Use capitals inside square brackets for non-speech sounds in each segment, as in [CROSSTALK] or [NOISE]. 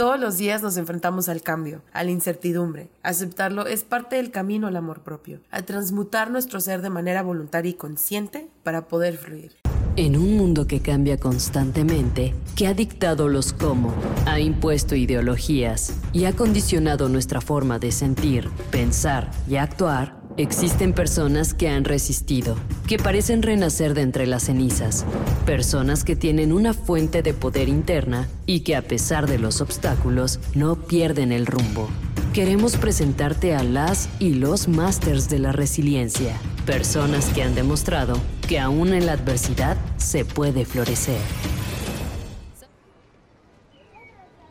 Todos los días nos enfrentamos al cambio, a la incertidumbre. Aceptarlo es parte del camino al amor propio, a transmutar nuestro ser de manera voluntaria y consciente para poder fluir. En un mundo que cambia constantemente, que ha dictado los cómo, ha impuesto ideologías y ha condicionado nuestra forma de sentir, pensar y actuar, Existen personas que han resistido, que parecen renacer de entre las cenizas, personas que tienen una fuente de poder interna y que a pesar de los obstáculos no pierden el rumbo. Queremos presentarte a las y los masters de la resiliencia, personas que han demostrado que aún en la adversidad se puede florecer.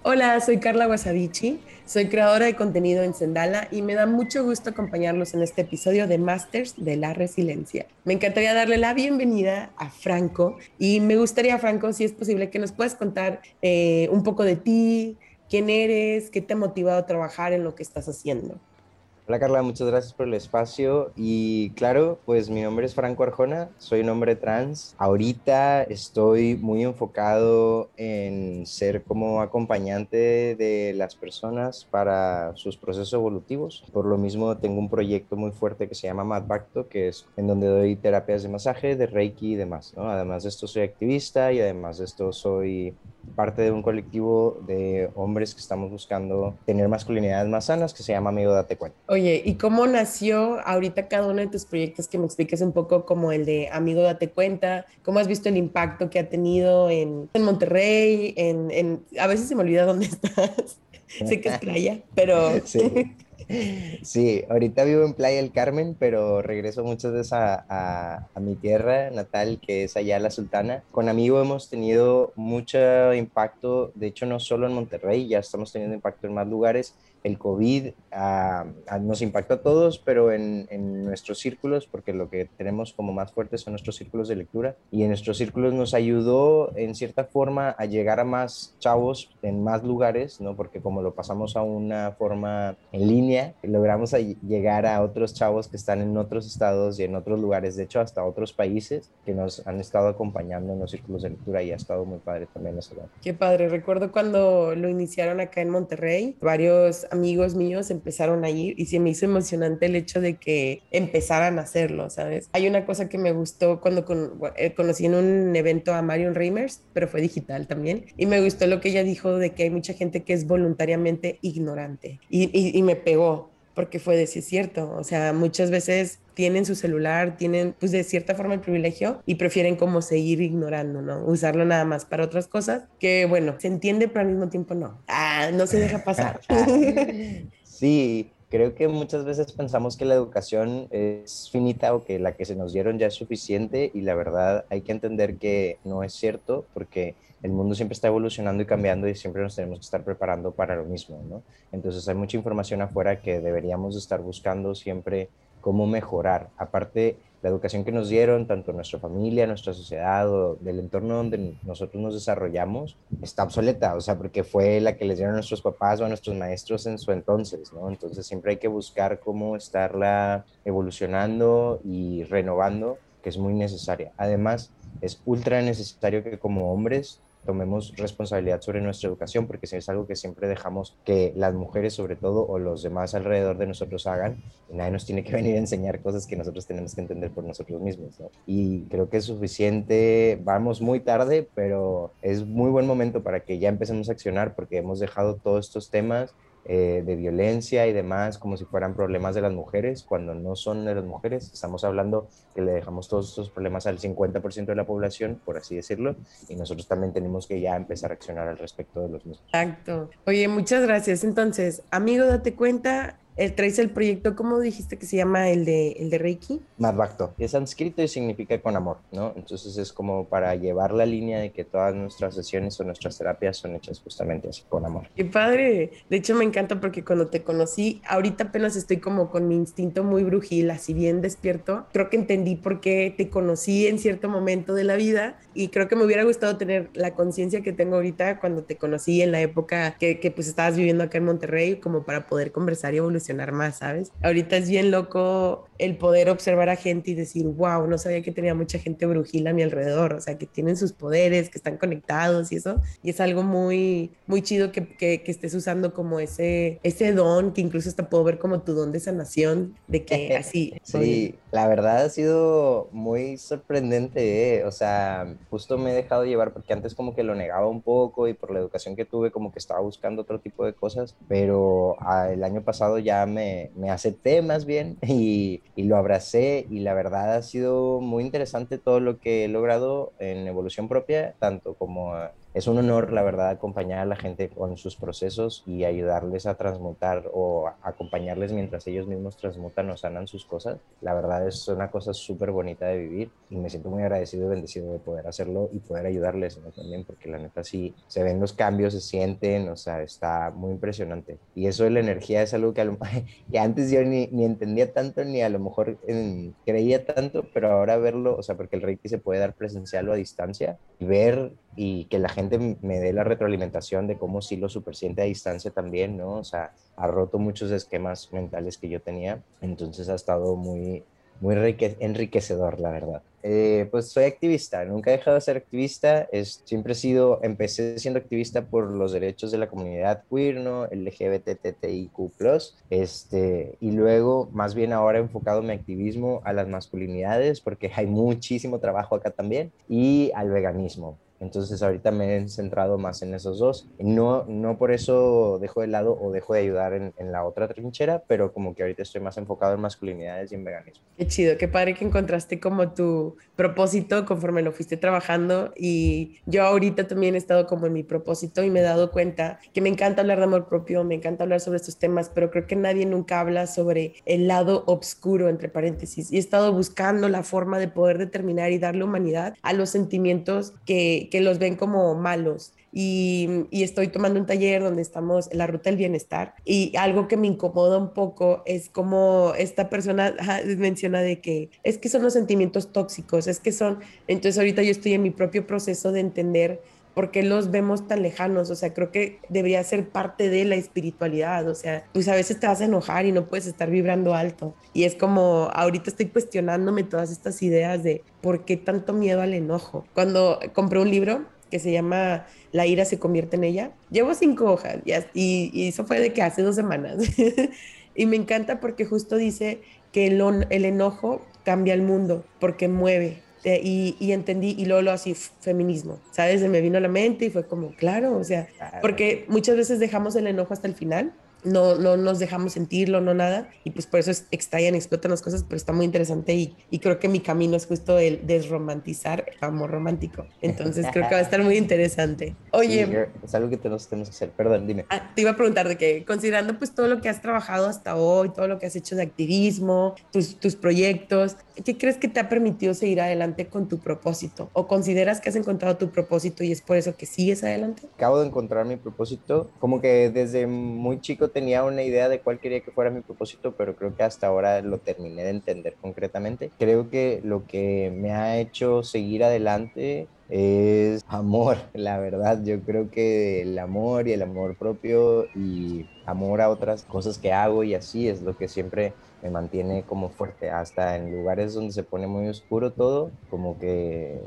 Hola, soy Carla Guasavici, soy creadora de contenido en Sendala y me da mucho gusto acompañarlos en este episodio de Masters de la Resiliencia. Me encantaría darle la bienvenida a Franco y me gustaría, Franco, si es posible, que nos puedas contar eh, un poco de ti, quién eres, qué te ha motivado a trabajar en lo que estás haciendo. Hola Carla, muchas gracias por el espacio y claro, pues mi nombre es Franco Arjona, soy un hombre trans. Ahorita estoy muy enfocado en ser como acompañante de las personas para sus procesos evolutivos. Por lo mismo tengo un proyecto muy fuerte que se llama Madbacto, que es en donde doy terapias de masaje, de Reiki y demás. ¿no? Además de esto soy activista y además de esto soy parte de un colectivo de hombres que estamos buscando tener masculinidades más sanas que se llama Amigo Date Cuenta. Oye, ¿y cómo nació ahorita cada uno de tus proyectos que me expliques un poco como el de Amigo Date Cuenta? ¿Cómo has visto el impacto que ha tenido en, en Monterrey? En, en, a veces se me olvida dónde [LAUGHS] estás. sé que es playa, pero... Sí. [LAUGHS] [LAUGHS] Sí, ahorita vivo en Playa del Carmen, pero regreso muchas veces a, a, mi tierra natal, que es allá la Sultana. Con Amigo hemos tenido mucho impacto, de hecho no solo en Monterrey, ya estamos teniendo impacto en más lugares el COVID ah, ah, nos impactó a todos, pero en, nuestros círculos, porque lo que tenemos como más fuertes son nuestros círculos de lectura, y en nuestros círculos nos ayudó en cierta forma a llegar a más chavos en más lugares, ¿no? Porque como lo pasamos a una forma en línea, logramos llegar a otros chavos que están en otros estados y en otros lugares, de hecho hasta otros países que nos han estado acompañando en los círculos de lectura y ha estado muy padre también eso. Qué padre, recuerdo cuando lo iniciaron acá en Monterrey, varios amigos míos empezaron a y se me hizo emocionante el hecho de que empezaran a hacerlo, ¿sabes? Hay una cosa que me gustó cuando eh, conocí en un evento a Marion Reimers, pero fue digital también, y me gustó lo que ella dijo de que hay mucha gente que es voluntariamente ignorante y me pegó porque fue de sí es cierto, o sea, muchas veces tienen su celular, tienen pues de cierta forma el privilegio y prefieren como seguir ignorando, ¿no? Usarlo nada más para otras cosas que bueno, se entiende pero al mismo tiempo no. Ah, no se deja pasar. [LAUGHS] sí, creo que muchas veces pensamos que la educación es finita o que la que se nos dieron ya es suficiente y la verdad hay que entender que no es cierto porque el mundo siempre está evolucionando y cambiando y siempre nos tenemos que estar preparando para lo mismo, ¿no? Entonces hay mucha información afuera que deberíamos estar buscando siempre cómo mejorar. Aparte, la educación que nos dieron, tanto nuestra familia, nuestra sociedad o del entorno donde nosotros nos desarrollamos, está obsoleta, o sea, porque fue la que les dieron a nuestros papás o a nuestros maestros en su entonces, ¿no? Entonces siempre hay que buscar cómo estarla evolucionando y renovando, que es muy necesaria. Además, es ultra necesario que como hombres tomemos responsabilidad sobre nuestra educación, porque es algo que siempre dejamos que las mujeres, sobre todo, o los demás alrededor de nosotros hagan, y nadie nos tiene que [LAUGHS] venir a enseñar cosas que nosotros tenemos que entender por nosotros mismos. ¿no? Y creo que es suficiente, vamos muy tarde, pero es muy buen momento para que ya empecemos a accionar, porque hemos dejado todos estos temas eh, de violencia y demás como si fueran problemas de las mujeres, cuando no son de las mujeres. Estamos hablando que le dejamos todos estos problemas al 50% de la población, por así decirlo, y nosotros también tenemos que ya empezar a accionar al respecto de los mismos. Exacto. Oye, muchas gracias. Entonces, amigo, date cuenta, el, traes el proyecto, ¿cómo dijiste que se llama el de, el de Reiki? Madbhakto. Es sánscrito y significa con amor, ¿no? Entonces es como para llevar la línea de que todas nuestras sesiones o nuestras terapias son hechas justamente así, con amor. Qué padre. De hecho, me encanta porque cuando te conocí, ahorita apenas estoy como con mi instinto muy brujil, así bien despierto. Creo que entendí por qué te conocí en cierto momento de la vida y creo que me hubiera gustado tener la conciencia que tengo ahorita cuando te conocí en la época que, que pues estabas viviendo acá en Monterrey, como para poder conversar y evolucionar más, ¿sabes? Ahorita es bien loco el poder observar a gente y decir, wow, no sabía que tenía mucha gente brujila a mi alrededor, o sea, que tienen sus poderes, que están conectados y eso. Y es algo muy, muy chido que, que, estés usando como ese, ese don, que incluso hasta puedo ver como tu don de sanación, de que [LAUGHS] así. sí, la verdad ha sido muy sorprendente, ¿eh? o sea, justo me he dejado llevar porque antes como que lo negaba un poco y por la educación que tuve como que estaba buscando otro tipo de cosas, pero ah, el año pasado ya me, me acepté más bien [LAUGHS] y, y lo abracé y la verdad ha sido muy interesante todo lo que he logrado en evolución propia, tanto como es un honor, la verdad, acompañar a la gente con sus procesos y ayudarles a transmutar o acompañarles mientras ellos mismos transmutan o sanan sus cosas. La verdad es una cosa súper bonita de vivir y me siento muy agradecido y bendecido de poder hacerlo y poder ayudarles también, porque la neta sí se ven los cambios, se sienten, o sea, está muy impresionante. Y eso de la energía es algo que, [LAUGHS] que antes yo ni, entendía tanto ni a lo mejor creía tanto, pero ahora verlo, o sea, porque el Reiki se puede dar presencial o a distancia, y ver y que la gente me dé la retroalimentación de cómo sí lo supersiente a distancia también, ¿no? O sea, ha roto muchos esquemas mentales que yo tenía, entonces ha estado muy, muy enriquecedor, la verdad. Eh, pues soy activista, nunca he dejado de ser activista, es, siempre he sido, empecé siendo activista por los derechos de la comunidad queer, ¿no? LGBTTIQ+, este, y luego más bien ahora he enfocado mi activismo a las masculinidades, porque hay muchísimo trabajo acá también, y al veganismo. Entonces ahorita me he centrado más en esos dos. No, no por eso dejo de lado o dejo de ayudar en, en, la otra trinchera, pero como que ahorita estoy más enfocado en masculinidades y en veganismo. Qué chido, qué padre que encontraste como tu propósito conforme lo fuiste trabajando y yo ahorita también he estado como en mi propósito y me he dado cuenta que me encanta hablar de amor propio, me encanta hablar sobre estos temas, pero creo que nadie nunca habla sobre el lado oscuro, entre paréntesis, y he estado buscando la forma de poder determinar y darle humanidad a los sentimientos que que los ven como malos. Y, estoy tomando un taller donde estamos en la ruta del bienestar y algo que me incomoda un poco es como esta persona menciona de que es que son los sentimientos tóxicos, es que son, entonces ahorita yo estoy en mi propio proceso de entender por qué los vemos tan lejanos, o sea, creo que debería ser parte de la espiritualidad, o sea, pues a veces te vas a enojar y no puedes estar vibrando alto. Y es como, ahorita estoy cuestionándome todas estas ideas de por qué tanto miedo al enojo. Cuando compré un libro que se llama La ira se convierte en ella, llevo cinco hojas y, y eso fue de que hace dos semanas. [LAUGHS] y me encanta porque justo dice que el, el enojo cambia el mundo porque mueve, y, y, entendí, y luego lo así, feminismo, ¿sabes? Se me vino a la mente y fue como, claro, o sea, porque muchas veces dejamos el enojo hasta el final no, no nos dejamos sentirlo, no nada, y pues por eso estallan, explotan las cosas, pero está muy interesante y, y, creo que mi camino es justo el desromantizar el amor romántico. Entonces creo que va a estar muy interesante. Oye, es algo que tenemos, tenemos que hacer, perdón, dime. Ah, te iba a preguntar de que, considerando pues todo lo que has trabajado hasta hoy, todo lo que has hecho de activismo, tus, tus proyectos, ¿qué crees que te ha permitido seguir adelante con tu propósito? ¿O consideras que has encontrado tu propósito y es por eso que sigues adelante? Acabo de encontrar mi propósito, como que desde muy chico tenía una idea de cuál quería que fuera mi propósito, pero creo que hasta ahora lo terminé de entender concretamente. Creo que lo que me ha hecho seguir adelante es amor, [LAUGHS] la verdad. Yo creo que el amor y el amor propio y amor a otras cosas que hago y así es lo que siempre me mantiene como fuerte. Hasta en lugares donde se pone muy oscuro todo, como que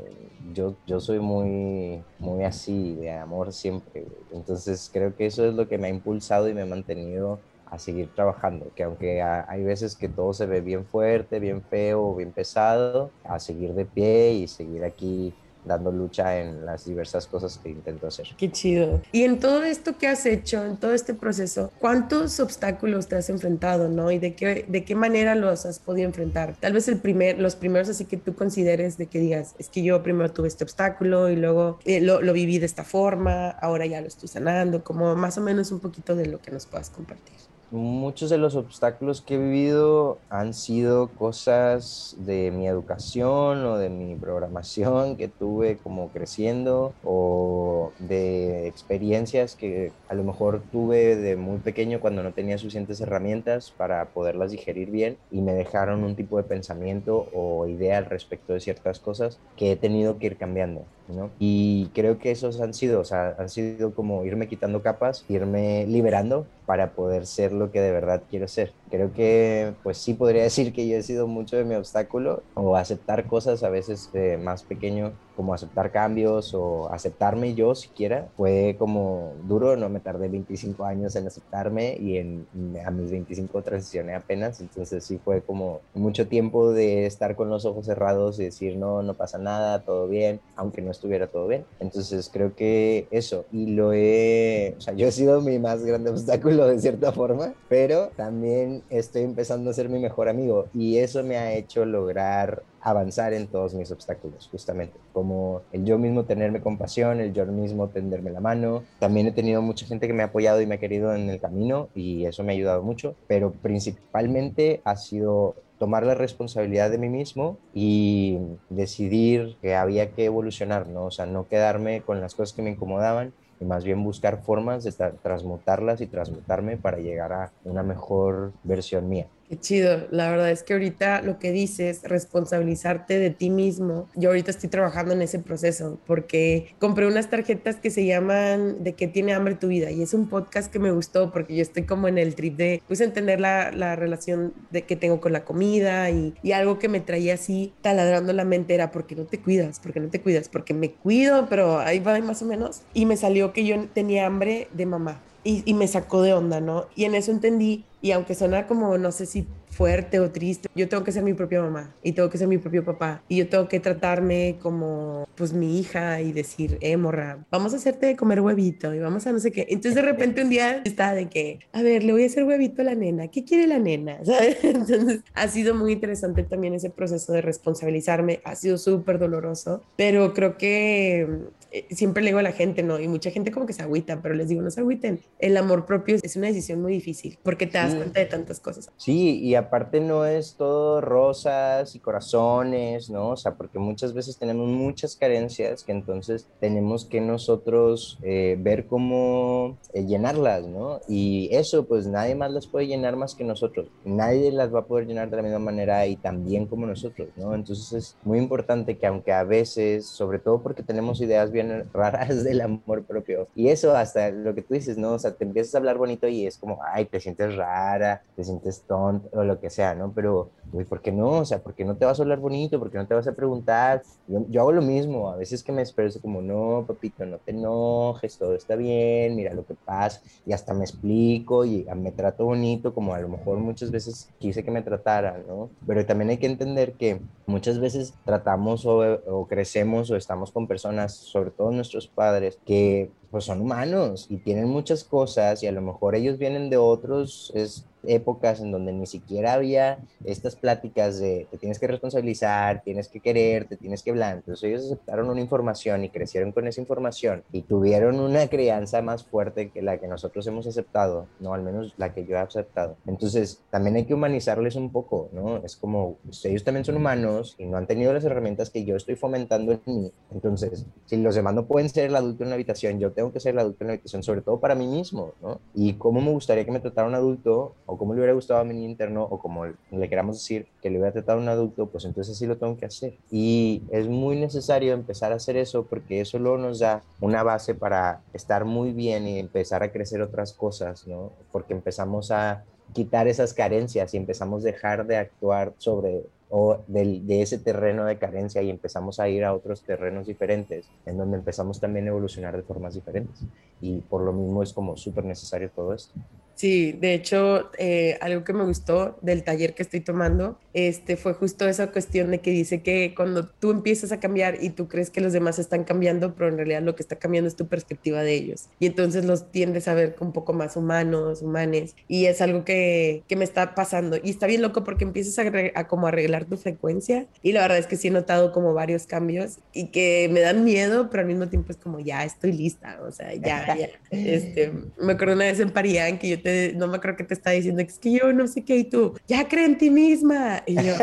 yo, yo soy muy, muy así, de amor siempre. Entonces creo que eso es lo que me ha impulsado y me ha mantenido a seguir trabajando, que aunque hay veces que todo se ve bien fuerte, bien feo, bien pesado, a seguir de pie y seguir aquí dando lucha en las diversas cosas que intento hacer. Qué chido. Y en todo esto que has hecho, en todo este proceso, ¿cuántos obstáculos te has enfrentado, no? Y de qué, de qué manera los has podido enfrentar. Tal vez el primer, los primeros así que tú consideres de que digas, es que yo primero tuve este obstáculo y luego eh, lo, lo viví de esta forma, ahora ya lo estoy sanando, como más o menos un poquito de lo que nos puedas compartir muchos de los obstáculos que he vivido han sido cosas de mi educación o de mi programación que tuve como creciendo o de experiencias que a lo mejor tuve de muy pequeño cuando no tenía suficientes herramientas para poderlas digerir bien y me dejaron un tipo de pensamiento o idea al respecto de ciertas cosas que he tenido que ir cambiando. ¿No? Y creo que esos han sido, o sea, han sido como irme quitando capas, irme liberando para poder ser lo que de verdad quiero ser. Creo que pues sí podría [LAUGHS] decir que yo he sido mucho de mi obstáculo o aceptar cosas a veces de más pequeño como aceptar cambios o aceptarme yo siquiera fue como duro, no me tardé 25 años en aceptarme y en, a mis 25 transicioné apenas, entonces sí fue como mucho tiempo de estar con los ojos cerrados y decir no, no pasa nada, todo bien, aunque no estuviera todo bien. Entonces creo que eso, y lo he, o sea, yo he sido mi más grande obstáculo de cierta forma, pero también estoy empezando a ser mi mejor amigo y eso me ha hecho lograr avanzar en todos mis obstáculos, justamente, como el yo mismo tenerme compasión, el yo mismo tenderme la mano. También he tenido mucha gente que me ha apoyado y me ha querido en el camino y eso me ha ayudado mucho, pero principalmente ha sido tomar la responsabilidad de mí mismo y decidir que había que evolucionar, ¿no? O sea, no quedarme con las cosas que me incomodaban y más bien buscar formas de transmutarlas y transmutarme para llegar a una mejor versión mía. Qué chido. La verdad es que ahorita lo que dices, responsabilizarte de ti mismo. Yo ahorita estoy trabajando en ese proceso porque compré unas tarjetas que se llaman ¿De qué tiene hambre tu vida? Y es un podcast que me gustó porque yo estoy como en el trip de pues entender la, la relación de que tengo con la comida y, y, algo que me traía así taladrando la mente era porque no te cuidas, porque no te cuidas, porque me cuido, pero ahí va más o menos. Y me salió que yo tenía hambre de mamá. Y, y, me sacó de onda, ¿no? Y en eso entendí y aunque suena como, no sé si fuerte o triste, yo tengo que ser mi propia mamá y tengo que ser mi propio papá y yo tengo que tratarme como pues mi hija y decir, eh, morra, vamos a hacerte comer huevito y vamos a no sé qué. Entonces de repente un día estaba de que, a ver, le voy a hacer huevito a la nena, ¿qué quiere la nena? [LAUGHS] Entonces ha sido muy interesante también ese proceso de responsabilizarme, ha sido súper doloroso, pero creo que eh, siempre le digo a la gente, ¿no? Y mucha gente como que se agüita, pero les digo, no se agüiten. El amor propio es una decisión muy difícil porque te das cuenta de tantas cosas. Sí, y aparte no es todo rosas y corazones, ¿no? O sea, porque muchas veces tenemos muchas carencias que entonces tenemos que nosotros eh, ver cómo eh, llenarlas, ¿no? Y eso, pues nadie más las puede llenar más que nosotros. Nadie las va a poder llenar de la misma manera y tan bien como nosotros, ¿no? Entonces es muy importante que aunque a veces, sobre todo porque tenemos ideas bien raras del amor propio. Y eso hasta lo que tú dices, ¿no? O sea, te empiezas a hablar bonito y es como, ay, te sientes rara, te sientes tonto o lo que sea, ¿no? Pero, güey, ¿por qué no? O sea, ¿por qué no te vas a hablar bonito? ¿Por qué no te vas a preguntar? Yo, yo hago lo mismo, a veces que me expreso como, no, papito, no te enojes, todo está bien, mira lo que pasa, y hasta me explico y me trato bonito, como a lo mejor muchas veces quise que me trataran, ¿no? Pero también hay que entender que muchas veces tratamos o, o crecemos o estamos con personas, sobre todos nuestros padres, que pues son humanos y tienen muchas cosas y a lo mejor ellos vienen de otros es, épocas en donde ni siquiera había estas pláticas de te tienes que responsabilizar, tienes que querer, te tienes que hablar. Entonces ellos aceptaron una información y crecieron con esa información y tuvieron una crianza más fuerte que la que nosotros hemos aceptado, no al menos la que yo he aceptado. Entonces también hay que humanizarles un poco, ¿no? Es como pues, ellos también son humanos y no han tenido las herramientas que yo estoy fomentando en mí. Entonces, si los demás no pueden ser el adulto en la habitación, yo tengo que ser el adulto en la habitación, sobre todo para mí mismo, ¿no? Y cómo me gustaría que me tratara un adulto o cómo le hubiera gustado a mi niño interno o como le queramos decir que le hubiera tratado a un adulto, pues entonces sí lo tengo que hacer. Y es muy necesario empezar a hacer eso porque eso luego nos da una base para estar muy bien y empezar a crecer otras cosas, ¿no? Porque empezamos a quitar esas carencias y empezamos a dejar de actuar sobre o de, ese terreno de carencia y empezamos a ir a otros terrenos diferentes, en donde empezamos también a evolucionar de formas diferentes. Y por lo mismo es como súper necesario todo esto. Sí, de hecho, eh, algo que me gustó del taller que estoy tomando este, fue justo esa cuestión de que dice que cuando tú empiezas a cambiar y tú crees que los demás están cambiando, pero en realidad lo que está cambiando es tu perspectiva de ellos. Y entonces los tiendes a ver un poco más humanos, humanes. Y es algo que, que me está pasando. Y está bien loco porque empiezas a, a, como arreglar tu frecuencia. Y la verdad es que sí he notado como varios cambios y que me dan miedo, pero al mismo tiempo es como ya estoy lista. O sea, ya, [LAUGHS] ya. Este, me acuerdo una vez en Parían que yo te, no me acuerdo que te estaba diciendo que es que yo no sé qué y tú, ya cree en ti misma [LAUGHS] y, yo,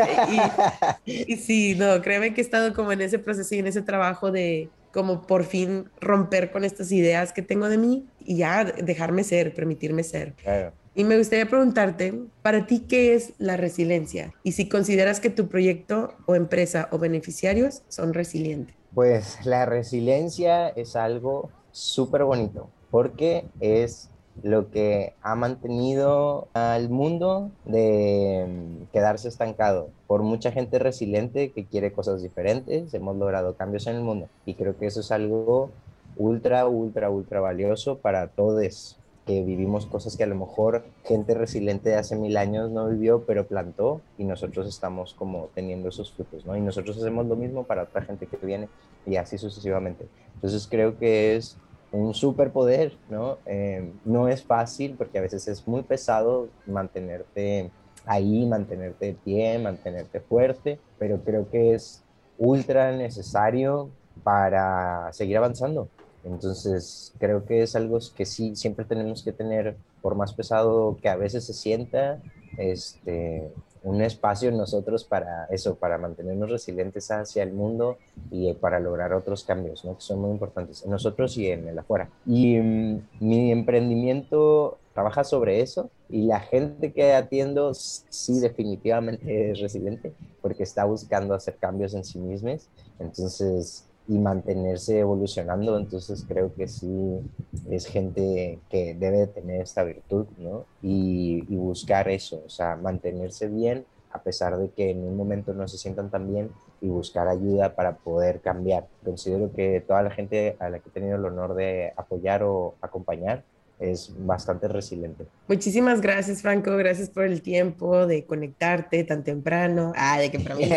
y, sí, no, créeme que he estado como en ese proceso y en ese trabajo de como por fin romper con estas ideas que tengo de mí y ya dejarme ser, permitirme ser. Y me gustaría preguntarte, para ti, ¿qué es la resiliencia? Y si consideras que tu proyecto o empresa o beneficiarios son resilientes. Pues la resiliencia es algo súper bonito porque es lo que ha mantenido al mundo de mm, quedarse estancado. Por mucha gente resiliente que quiere cosas diferentes, hemos logrado cambios en el mundo y creo que eso es algo ultra, ultra, ultra valioso para todos que vivimos cosas que a lo mejor gente resiliente de hace mil años no vivió, pero plantó y nosotros estamos como teniendo esos frutos, ¿no? Y nosotros hacemos lo mismo para otra gente que viene y así sucesivamente. Entonces creo que es un superpoder, ¿no? Eh, no es fácil porque a veces es muy pesado mantenerte ahí, mantenerte de pie, mantenerte fuerte, pero creo que es ultra necesario para seguir avanzando. Entonces, creo que es algo que sí, siempre tenemos que tener, por más pesado que a veces se sienta, este, un espacio en nosotros para eso, para mantenernos resilientes hacia el mundo y para lograr otros cambios, que son muy importantes en nosotros y en el afuera. Y mm, mi emprendimiento trabaja sobre eso y la gente que atiendo sí definitivamente es resiliente porque está buscando hacer cambios en sí mismos. Entonces, y mantenerse evolucionando. Entonces creo que sí es gente que debe tener esta virtud, ¿no? Y, y, buscar eso, o sea, mantenerse bien a pesar de que en un momento no se sientan tan bien y buscar ayuda para poder cambiar. Considero que toda la gente a la que he tenido el honor de apoyar o acompañar es bastante resiliente. Muchísimas gracias, Franco. Gracias por el tiempo de conectarte tan temprano. Ah, de que [LAUGHS] para mí.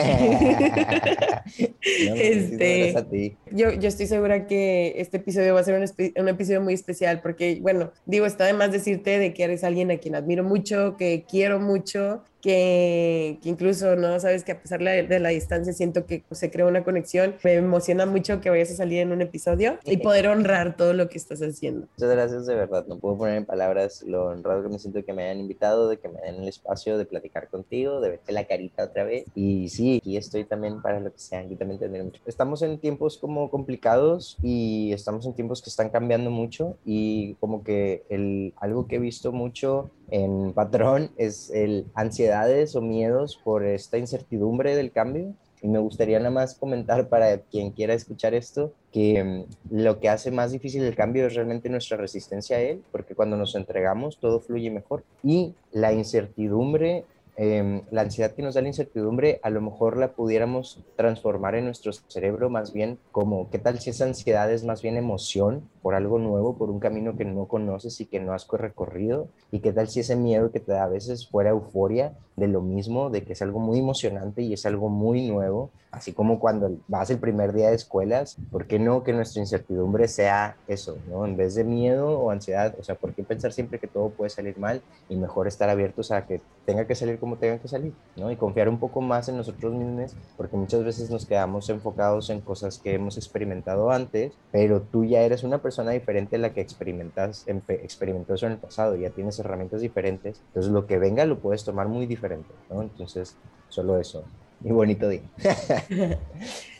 este, a ti. Yo, yo estoy segura que este episodio va a ser un, un, episodio muy especial porque, bueno, digo, está de más decirte de que eres alguien a quien admiro mucho, que quiero mucho que, incluso, ¿no? Sabes que a pesar de la distancia siento que se crea una conexión. Me emociona mucho que vayas a salir en un episodio y [LAUGHS] poder honrar todo lo que estás haciendo. Muchas gracias, de verdad. No puedo poner en palabras lo honrado que me siento de que me hayan invitado, de que me den el espacio de platicar contigo, de verte la carita otra vez. Y sí, aquí estoy también para lo que sea. Aquí también tendré mucho. Estamos en tiempos como complicados y estamos en tiempos que están cambiando mucho y como que el, algo que he visto mucho en patrón es el ansiedades o miedos por esta incertidumbre del cambio. Y me gustaría nada más comentar para quien quiera escuchar esto que mm, lo que hace más difícil el cambio es realmente nuestra resistencia a él, porque cuando nos entregamos todo fluye mejor. Y la incertidumbre Em, la ansiedad que nos da la incertidumbre, a lo mejor la pudiéramos transformar en nuestro cerebro más bien como, ¿qué tal si esa ansiedad es más bien emoción por algo nuevo, por un camino que no conoces y que no has recorrido? ¿Y qué tal si ese miedo que te da a veces fuera euforia de lo mismo, de que es algo muy emocionante y es algo muy nuevo? Así como cuando vas el primer día de escuelas, ¿por qué no que nuestra incertidumbre sea eso, ¿no? En vez de miedo o ansiedad, o sea, ¿por qué pensar siempre que todo puede salir mal y mejor estar abiertos a que tenga que salir como tenga que salir, ¿no? Y confiar un poco más en nosotros mismos, porque muchas veces nos quedamos enfocados en cosas que hemos experimentado antes, pero tú ya eres una persona diferente a la que experimentas, experimentó eso en el pasado, ya tienes herramientas diferentes, entonces lo que venga lo puedes tomar muy diferente, ¿no? Entonces, solo eso y bonito día. [LAUGHS]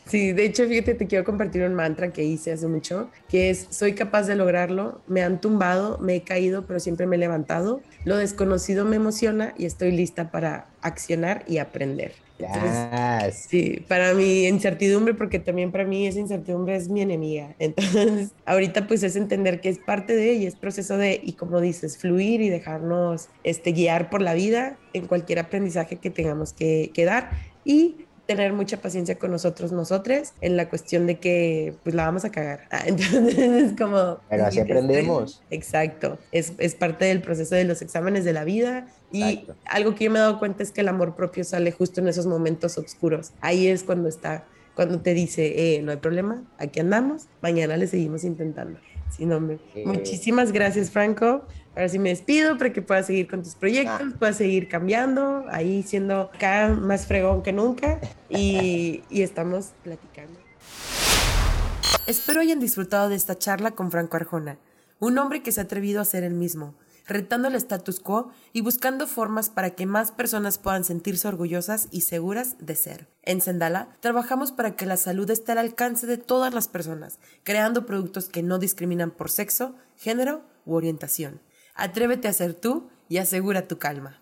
Sí, de hecho, fíjate, te quiero compartir un mantra que hice hace mucho, que es, soy capaz de lograrlo, me han tumbado, me he caído, pero siempre me he levantado, lo desconocido me emociona y estoy lista para accionar y aprender. Sí, para mi incertidumbre, porque también para mí esa incertidumbre es mi enemiga. [LAUGHS] Entonces, ahorita pues es entender que es parte de y es proceso de, y como dices, fluir y dejarnos este, guiar por la vida en cualquier aprendizaje que tengamos que, que dar y tener mucha paciencia con nosotros, nosotros, en la cuestión de que pues la vamos a cagar. Ah, [LAUGHS] entonces es como... Pero así aprendemos. Exacto, es, es, parte del proceso de los exámenes de la vida y algo que yo me he dado cuenta es que el amor propio sale justo en esos momentos oscuros. Ahí es cuando está, cuando te dice, eh, no hay problema, aquí andamos, mañana le seguimos intentando. Sí, no, Muchísimas gracias, Franco. Ahora sí me despido para que puedas seguir con tus proyectos, ah. puedas seguir cambiando, ahí siendo acá más fregón que nunca y, [LAUGHS] y estamos platicando. Espero hayan disfrutado de esta charla con Franco Arjona, un hombre que se ha atrevido a ser el mismo, retando el status quo y buscando formas para que más personas puedan sentirse orgullosas y seguras de ser. En Sendala trabajamos para que la salud esté al alcance de todas las personas, creando productos que no discriminan por sexo, género u orientación. Atrévete a ser tú y asegura tu calma.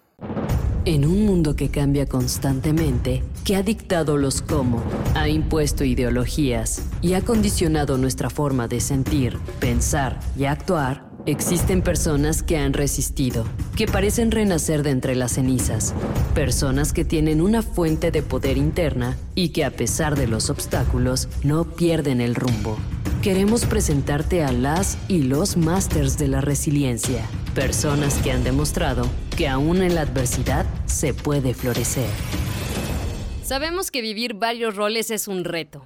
En un mundo que cambia constantemente, que ha dictado los cómo, ha impuesto ideologías y ha condicionado nuestra forma de sentir, pensar y actuar, existen personas que han resistido, que parecen renacer de entre las cenizas, personas que tienen una fuente de poder interna y que a pesar de los obstáculos no pierden el rumbo. Queremos presentarte a las y los masters de la resiliencia, personas que han demostrado que aún en la adversidad se puede florecer. Sabemos que vivir varios roles es un reto.